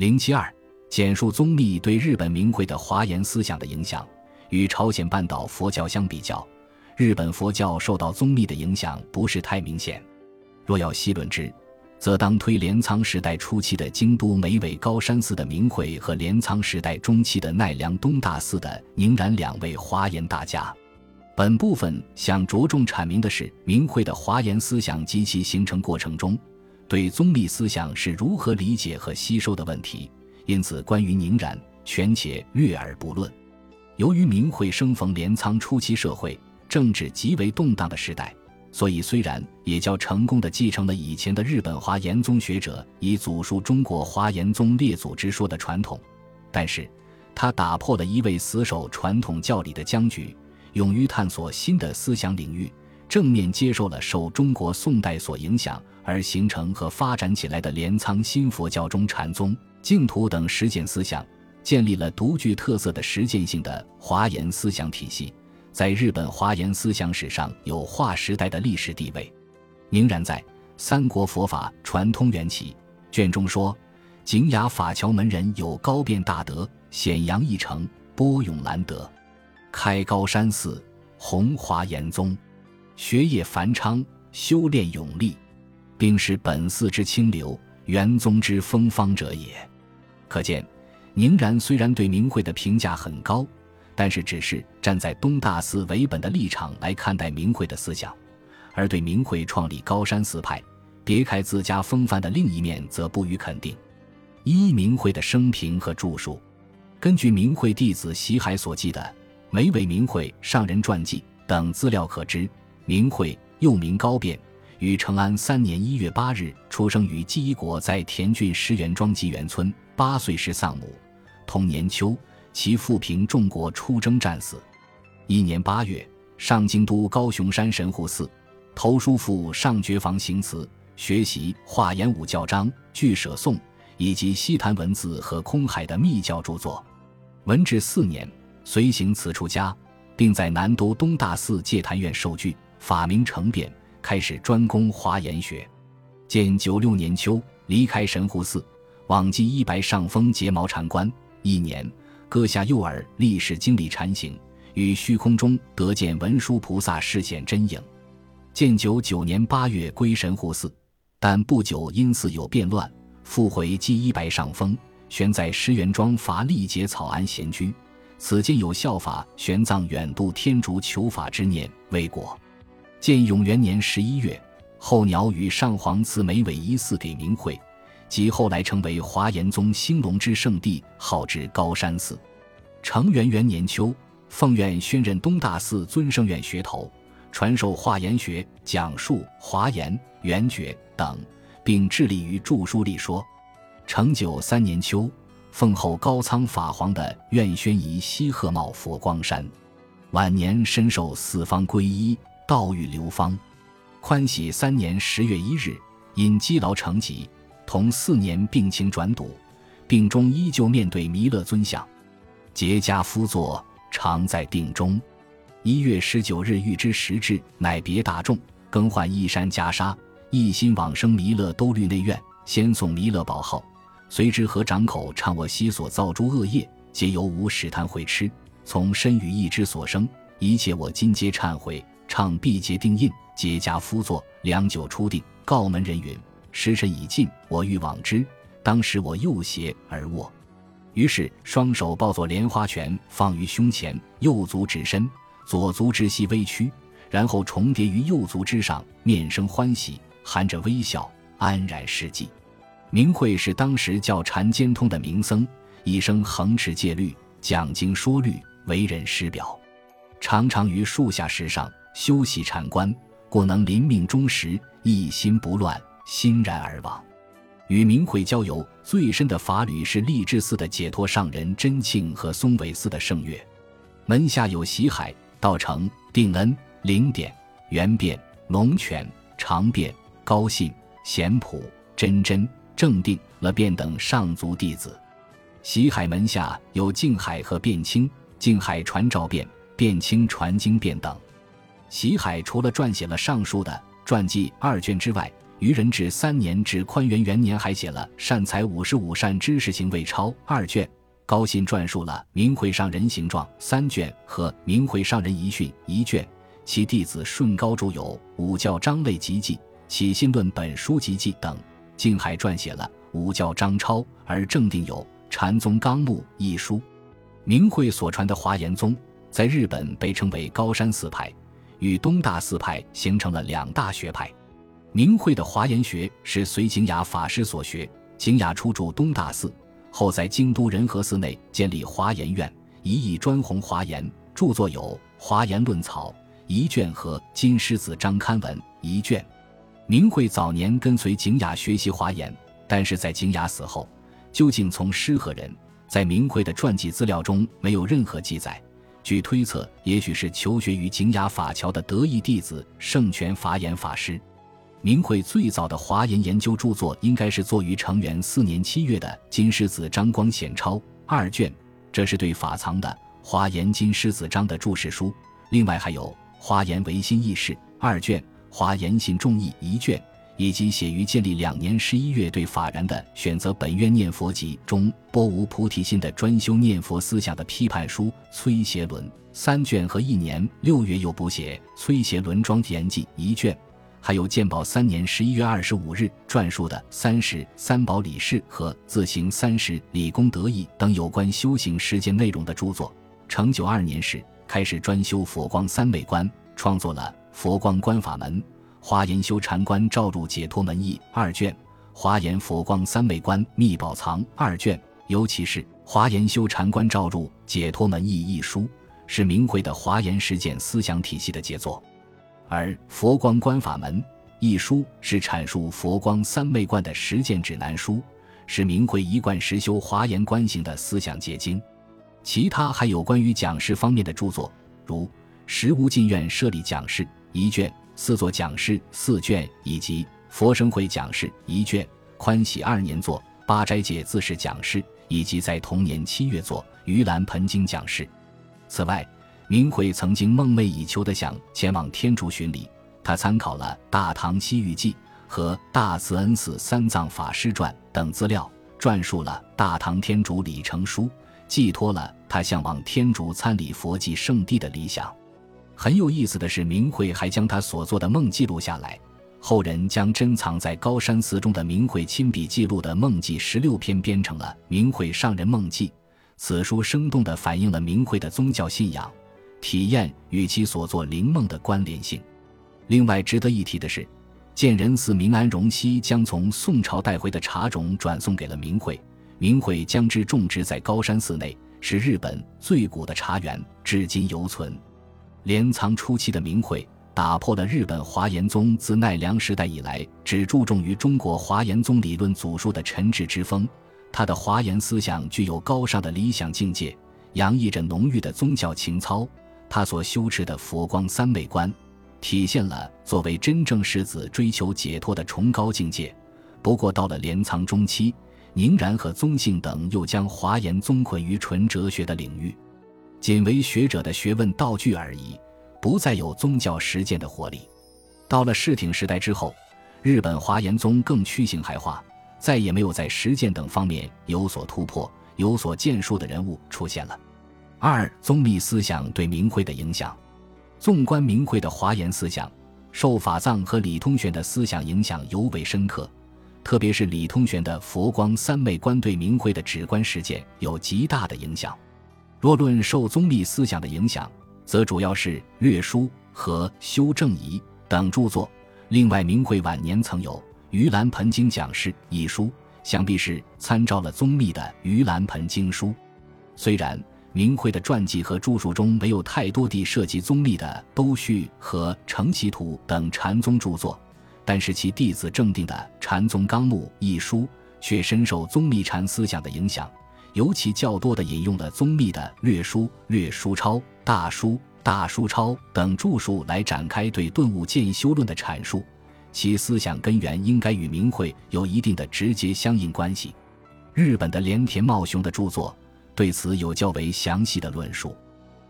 零七二，简述宗密对日本明会的华严思想的影响。与朝鲜半岛佛教相比较，日本佛教受到宗密的影响不是太明显。若要细论之，则当推镰仓时代初期的京都梅尾高山寺的明慧和镰仓时代中期的奈良东大寺的宁然两位华严大家。本部分想着重阐明的是明慧的华严思想及其形成过程中对宗立思想是如何理解和吸收的问题。因此，关于宁然，权且略而不论。由于明慧生逢镰仓初期社会政治极为动荡的时代。所以，虽然也较成功的继承了以前的日本华严宗学者以祖述中国华严宗列祖之说的传统，但是，他打破了一位死守传统教理的僵局，勇于探索新的思想领域，正面接受了受中国宋代所影响而形成和发展起来的镰仓新佛教中禅宗、净土等实践思想，建立了独具特色的实践性的华严思想体系。在日本华严思想史上有划时代的历史地位。宁然在《三国佛法传通缘起》卷中说：“景雅法桥门人有高辩大德，显扬一成，波涌兰德，开高山寺，弘华严宗，学业繁昌，修炼永立，并是本寺之清流，元宗之风芳者也。”可见，宁然虽然对明慧的评价很高。但是，只是站在东大寺为本的立场来看待明慧的思想，而对明慧创立高山寺派、别开自家风范的另一面则不予肯定。一明慧的生平和著述，根据明慧弟子习海所记的《梅尾明慧上人传记》等资料可知，明慧又名高辩，于成安三年一月八日出生于纪伊国在田郡石原庄纪元村，八岁时丧母，同年秋。其父凭众国出征战死。一年八月，上京都高雄山神户寺，投书赴上觉房行祠，学习华严五教章、俱舍颂以及西坛文字和空海的密教著作。文治四年，随行此出家，并在南都东大寺戒坛院受具，法名成辩，开始专攻华严学。建九六年秋，离开神户寺，往继一白上峰结毛禅关一年。割下右耳，历史经历禅行，于虚空中得见文殊菩萨示现真影。建九九年八月归神户寺，但不久因寺有变乱，复回寄一白上峰，悬在石原庄伐历劫草庵闲居。此间有效法玄奘远渡天竺求法之念，未果。建永元年十一月，候鸟与上皇赐梅尾一寺给明慧。即后来成为华严宗兴隆之圣地，号之高山寺。成元元年秋，奉院宣任东大寺尊圣院学头，传授华严学，讲述华严、圆觉等，并致力于著书立说。成九三年秋，奉后高仓法皇的院宣仪西鹤茂佛光山。晚年深受四方皈依，道遇流芳。宽喜三年十月一日，因积劳成疾。同四年病情转笃，病中依旧面对弥勒尊像，结跏趺坐，常在定中。一月十九日遇之时至，乃别大众，更换衣衫袈裟，一心往生弥勒兜率内院，先送弥勒宝号，随之和掌口唱我昔所造诸恶业，皆由无始贪悔痴，从身语意之所生，一切我今皆忏悔。唱毕节定印，结跏趺坐，良久初定，告门人云。时辰已尽，我欲往之。当时我右斜而卧，于是双手抱作莲花拳，放于胸前，右足指身，左足之膝微屈，然后重叠于右足之上，面生欢喜，含着微笑，安然失寂。明慧是当时叫禅兼通的名僧，一生横持戒律，讲经说律，为人师表，常常于树下石上修习禅观，故能临命终时一心不乱。欣然而往，与明慧交游最深的法侣是励志寺的解脱上人真庆和松尾寺的圣月，门下有喜海、道成、定恩、灵典、圆辩、龙泉、长辩、高信、贤普、真真、正定、了辩等上族弟子。喜海门下有静海和辩清，静海传照辩，辩清传经辩等。习海除了撰写了上述的传记二卷之外，于仁治三年至宽元元年还写了《善财五十五善知识行为钞》二卷。高信撰述了《明慧上人形状》三卷和《明慧上人遗训》一卷，其弟子顺高著有《五教章类集记》《起信论本书集记》等。静海撰写了《五教章钞》，而正定有《禅宗纲目》一书。明慧所传的华严宗，在日本被称为高山寺派，与东大寺派形成了两大学派。明慧的华严学是随景雅法师所学，景雅初住东大寺。后在京都仁和寺内建立华严院，一意专弘华严，著作有《华严论草》一卷和《金狮子章刊文》一卷。明慧早年跟随景雅学习华严，但是在景雅死后，究竟从师何人，在明慧的传记资料中没有任何记载。据推测，也许是求学于景雅法桥的得意弟子圣泉法眼法师。明慧最早的华严研究著作，应该是作于成元四年七月的《金狮子章光显钞》二卷，这是对法藏的《华严金狮子章》的注释书。另外还有《华严唯心义事》二卷，《华严信众义》一卷，以及写于建立两年十一月对法然的《选择本愿念佛集》中波无菩提心的专修念佛思想的批判书《崔协伦》三卷和一年六月又补写《崔协伦庄严记》一卷。还有建宝三年十一月二十五日撰述的《三十三宝理事》和《自行三十理功德义》等有关修行实践内容的著作。成九二年时，开始专修佛光三昧观，创作了《佛光观法门》《华严修禅观照入解脱门义》二卷，《华严佛光三昧观密宝藏》二卷。尤其是《华严修禅观照入解脱门义》一书，是明慧的华严实践思想体系的杰作。而《佛光观法门》一书是阐述佛光三昧观的实践指南书，是明慧一贯实修华严观行的思想结晶。其他还有关于讲师方面的著作，如《十无尽愿设立讲室》一卷，《四座讲室》四卷，以及《佛生会讲室》一卷，宽喜二年作《八斋戒自是讲室》，以及在同年七月作《盂兰盆经讲室》。此外，明慧曾经梦寐以求的想前往天竺巡礼，他参考了《大唐西域记》和《大慈恩寺三藏法师传》等资料，撰述了《大唐天竺礼成书》，寄托了他向往天竺参礼佛迹圣地的理想。很有意思的是，明慧还将他所做的梦记录下来，后人将珍藏在高山寺中的明慧亲笔记录的梦记十六篇编成了《明慧上人梦记》。此书生动地反映了明慧的宗教信仰。体验与其所做灵梦的关联性。另外值得一提的是，建仁寺明安荣熙将从宋朝带回的茶种转送给了明慧，明慧将之种植在高山寺内，是日本最古的茶园，至今犹存。镰仓初期的明慧打破了日本华严宗自奈良时代以来只注重于中国华严宗理论祖述的陈制之风，他的华严思想具有高尚的理想境界，洋溢着浓郁的宗教情操。他所修持的佛光三昧观，体现了作为真正世子追求解脱的崇高境界。不过，到了镰仓中期，宁然和宗信等又将华严宗困于纯哲学的领域，仅为学者的学问道具而已，不再有宗教实践的活力。到了世挺时代之后，日本华严宗更趋形骸化，再也没有在实践等方面有所突破、有所建树的人物出现了。二宗密思想对明慧的影响，纵观明慧的华严思想，受法藏和李通玄的思想影响尤为深刻，特别是李通玄的佛光三昧观对明慧的直观实践有极大的影响。若论受宗密思想的影响，则主要是《略书》和《修正仪》等著作。另外，明慧晚年曾有《盂兰盆经讲释》一书，想必是参照了宗密的《盂兰盆经书》，虽然。明慧的传记和著述中没有太多地涉及宗密的《都序》和《承其图》等禅宗著作，但是其弟子正定的《禅宗纲目》一书却深受宗密禅思想的影响，尤其较多地引用了宗密的《略书》《略书钞》《大书》《大书钞》等著述来展开对顿悟渐修论的阐述，其思想根源应该与明慧有一定的直接相应关系。日本的连田茂雄的著作。对此有较为详细的论述。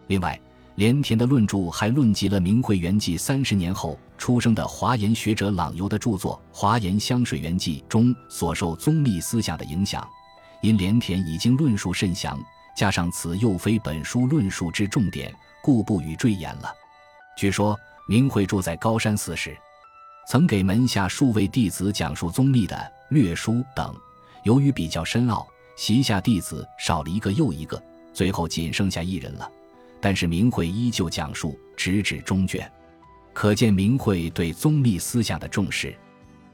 另外，连田的论著还论及了明慧圆寂三十年后出生的华严学者朗游的著作《华严香水圆记》中所受宗密思想的影响。因连田已经论述甚详，加上此又非本书论述之重点，故不予赘言了。据说明慧住在高山寺时，曾给门下数位弟子讲述宗密的略书等。由于比较深奥，席下弟子少了一个又一个，最后仅剩下一人了。但是明慧依旧讲述，直至中卷，可见明慧对宗密思想的重视。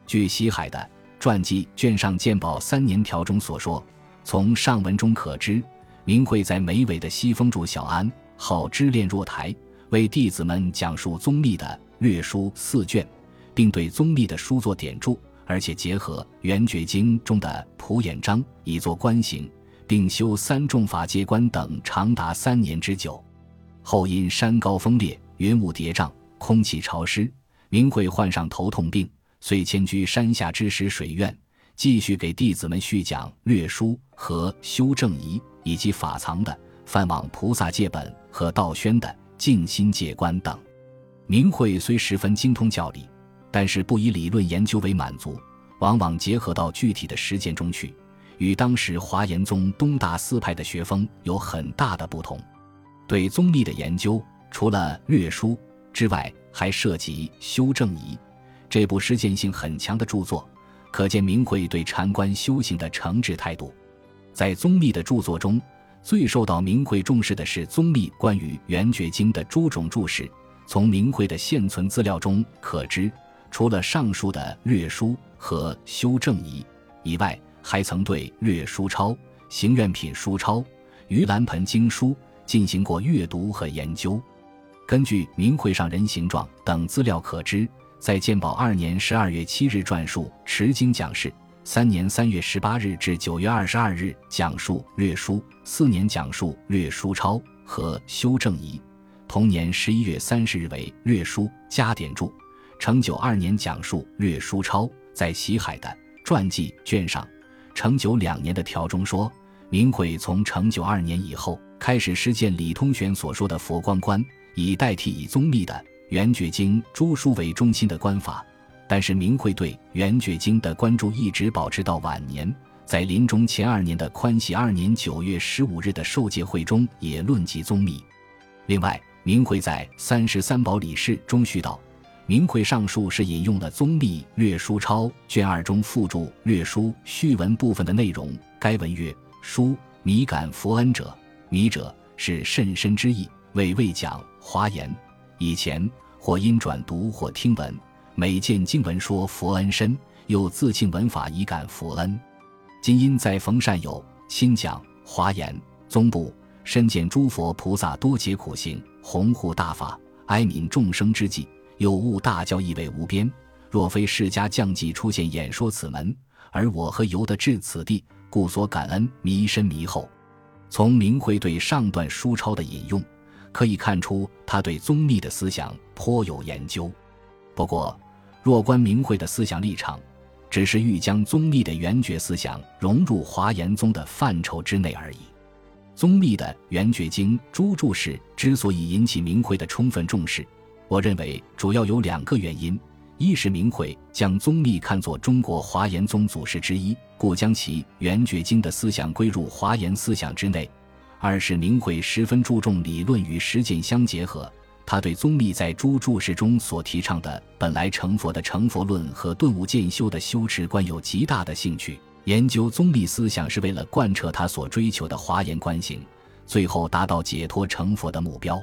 据西海的传记卷上鉴宝三年条中所说，从上文中可知，明慧在眉尾的西风住小庵，好知恋若台，为弟子们讲述宗密的略书四卷，并对宗密的书作点注，而且结合《圆觉经》中的普眼章以作观行，并修三众法界观等，长达三年之久。后因山高风烈，云雾叠嶂，空气潮湿，明慧患上头痛病，遂迁居山下之石水院，继续给弟子们续讲略书和修正仪以及法藏的梵网菩萨戒本和道宣的静心戒观等。明慧虽十分精通教理，但是不以理论研究为满足，往往结合到具体的实践中去，与当时华严宗东大寺派的学风有很大的不同。对宗密的研究，除了略书之外，还涉及修正仪这部实践性很强的著作，可见明慧对禅观修行的诚挚态度。在宗密的著作中，最受到明慧重视的是宗密关于《圆觉经》的诸种注释。从明慧的现存资料中可知，除了上述的略书和修正仪以外，还曾对略书抄、行愿品书抄、盂兰盆经书。进行过阅读和研究。根据《明慧上人形状》等资料可知，在建宝二年十二月七日撰述《持经讲事》，三年三月十八日至九月二十二日讲述《略书》，四年讲述《略书抄》和修正仪，同年十一月三十日为《略书》加点注。成九二年讲述《略书抄》，在西海的传记卷上，成九两年的条中说，明会从成九二年以后。开始实践李通玄所说的佛光观，以代替以宗密的《圆觉经》诸书为中心的观法。但是明慧对《圆觉经》的关注一直保持到晚年，在临终前二年的宽喜二年九月十五日的受戒会中也论及宗密。另外，明慧在《三十三宝理事》中续道：“明慧上述是引用了宗密略书抄卷二中附注略书序文部分的内容。该文曰：书迷感佛恩者。”迷者是甚深之意，为未讲华严。以前或因转读或听闻，每见经文说佛恩深，又自庆文法以感佛恩。今因在逢善友亲讲华严宗部，深见诸佛菩萨多劫苦行，弘护大法，哀悯众生之际，有悟大教意味无边。若非释迦降际出现演说此门，而我何由得至此地？故所感恩弥深弥厚。从明慧对上段书抄的引用，可以看出他对宗密的思想颇有研究。不过，若观明慧的思想立场，只是欲将宗密的圆觉思想融入华严宗的范畴之内而已。宗密的《圆觉经》诸注释之所以引起明慧的充分重视，我认为主要有两个原因。一是明慧将宗密看作中国华严宗祖师之一，故将其《圆觉经》的思想归入华严思想之内；二是明慧十分注重理论与实践相结合，他对宗密在诸注释中所提倡的本来成佛的成佛论和顿悟渐修的修持观有极大的兴趣。研究宗密思想是为了贯彻他所追求的华严观行，最后达到解脱成佛的目标。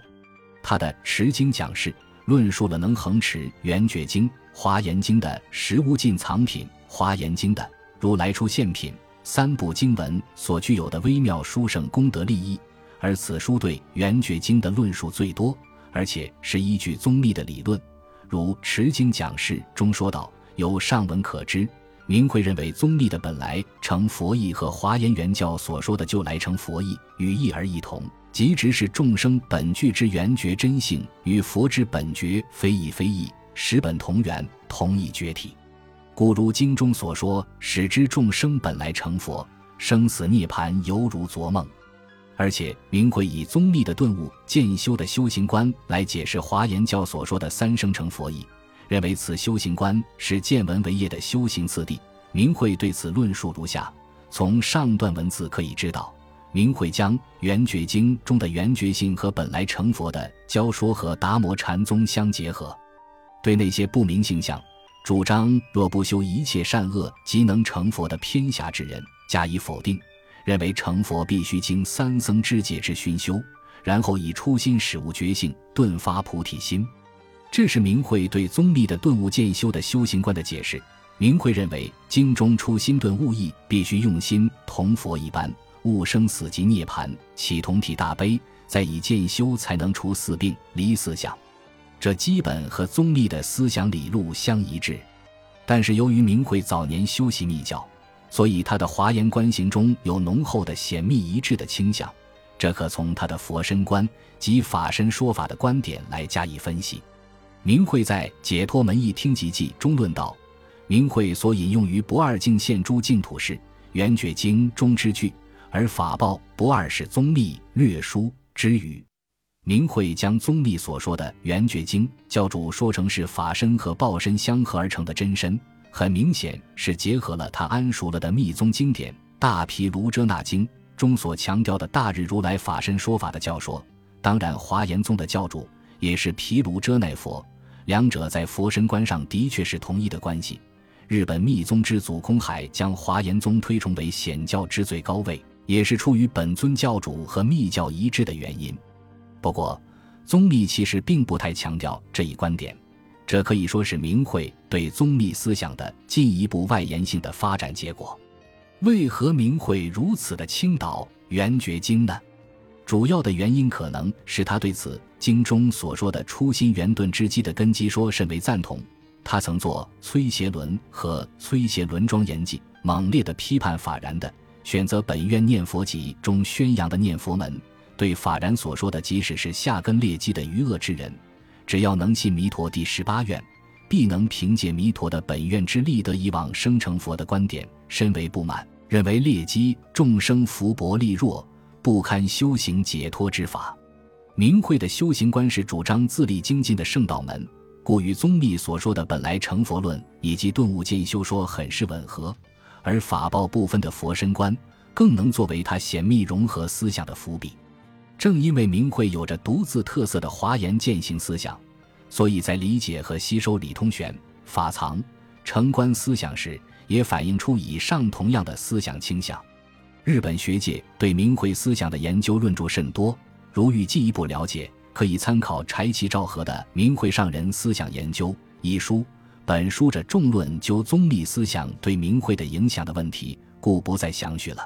他的持经讲释论述了能恒持《圆觉经》。《华严经》的实无尽藏品，《华严经》的如来出现品，三部经文所具有的微妙殊胜功德利益，而此书对《圆觉经》的论述最多，而且是依据宗密的理论，如《持经讲释》中说道：“由上文可知，明慧认为宗密的本来成佛意和华严原教所说的就来成佛意语义而异同，即直是众生本具之圆觉真性与佛之本觉非异非异。”十本同源，同一绝体，故如经中所说：“使之众生本来成佛，生死涅盘犹如昨梦。”而且明慧以宗密的顿悟渐修的修行观来解释华严教所说的三生成佛意，认为此修行观是见闻为业的修行次第。明慧对此论述如下：从上段文字可以知道，明慧将《圆觉经》中的圆觉性和本来成佛的教说和达摩禅宗相结合，对那些不明性相。主张若不修一切善恶，即能成佛的偏狭之人加以否定，认为成佛必须经三僧之戒之熏修，然后以初心始悟觉性，顿发菩提心。这是明慧对宗密的顿悟渐修的修行观的解释。明慧认为，经中初心顿悟意必须用心同佛一般，悟生死即涅盘，起同体大悲，再以渐修才能除四病离四相。这基本和宗密的思想理路相一致，但是由于明慧早年修习密教，所以他的华严观行中有浓厚的显密一致的倾向。这可从他的佛身观及法身说法的观点来加以分析。明慧在《解脱门义听集记》中论道：明慧所引用于不二境现诸净土是《圆觉经》中之句，而法报不二是宗密略书之语。明慧将宗密所说的《圆觉经》教主说成是法身和报身相合而成的真身，很明显是结合了他谙熟了的密宗经典《大毗卢遮那经》中所强调的大日如来法身说法的教说。当然，华严宗的教主也是毗卢遮那佛，两者在佛身观上的确是同一的关系。日本密宗之祖空海将华严宗推崇为显教之最高位，也是出于本尊教主和密教一致的原因。不过，宗密其实并不太强调这一观点，这可以说是明慧对宗密思想的进一步外延性的发展结果。为何明慧如此的倾倒《圆觉经》呢？主要的原因可能是他对此经中所说的初心圆顿之机的根基说甚为赞同。他曾作《崔协伦》和《崔协伦庄严记》，猛烈的批判法然的选择本愿念佛集中宣扬的念佛门。对法然所说的，即使是下根劣迹的愚恶之人，只要能信弥陀第十八愿，必能凭借弥陀的本愿之力得以往生成佛的观点，深为不满，认为劣迹众生福薄力弱，不堪修行解脱之法。明慧的修行观是主张自立精进的圣道门，故与宗密所说的本来成佛论以及顿悟渐修说很是吻合，而法报部分的佛身观，更能作为他显密融合思想的伏笔。正因为明慧有着独自特色的华严践行思想，所以在理解和吸收理通玄、法藏、成观思想时，也反映出以上同样的思想倾向。日本学界对明慧思想的研究论著甚多，如欲进一步了解，可以参考柴崎昭和的《明慧上人思想研究》一书。本书着重论究宗立思想对明慧的影响的问题，故不再详叙了。